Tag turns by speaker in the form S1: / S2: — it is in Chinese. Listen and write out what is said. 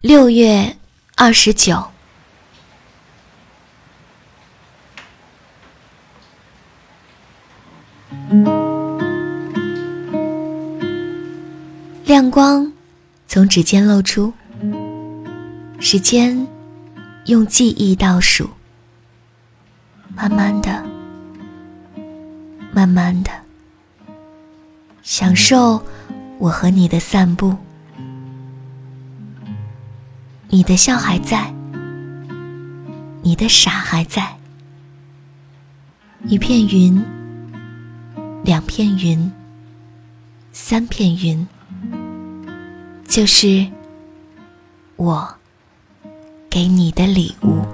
S1: 六月二十九，亮光从指尖露出，时间用记忆倒数，慢慢的，慢慢的，享受我和你的散步。你的笑还在，你的傻还在。一片云，两片云，三片云，就是我给你的礼物。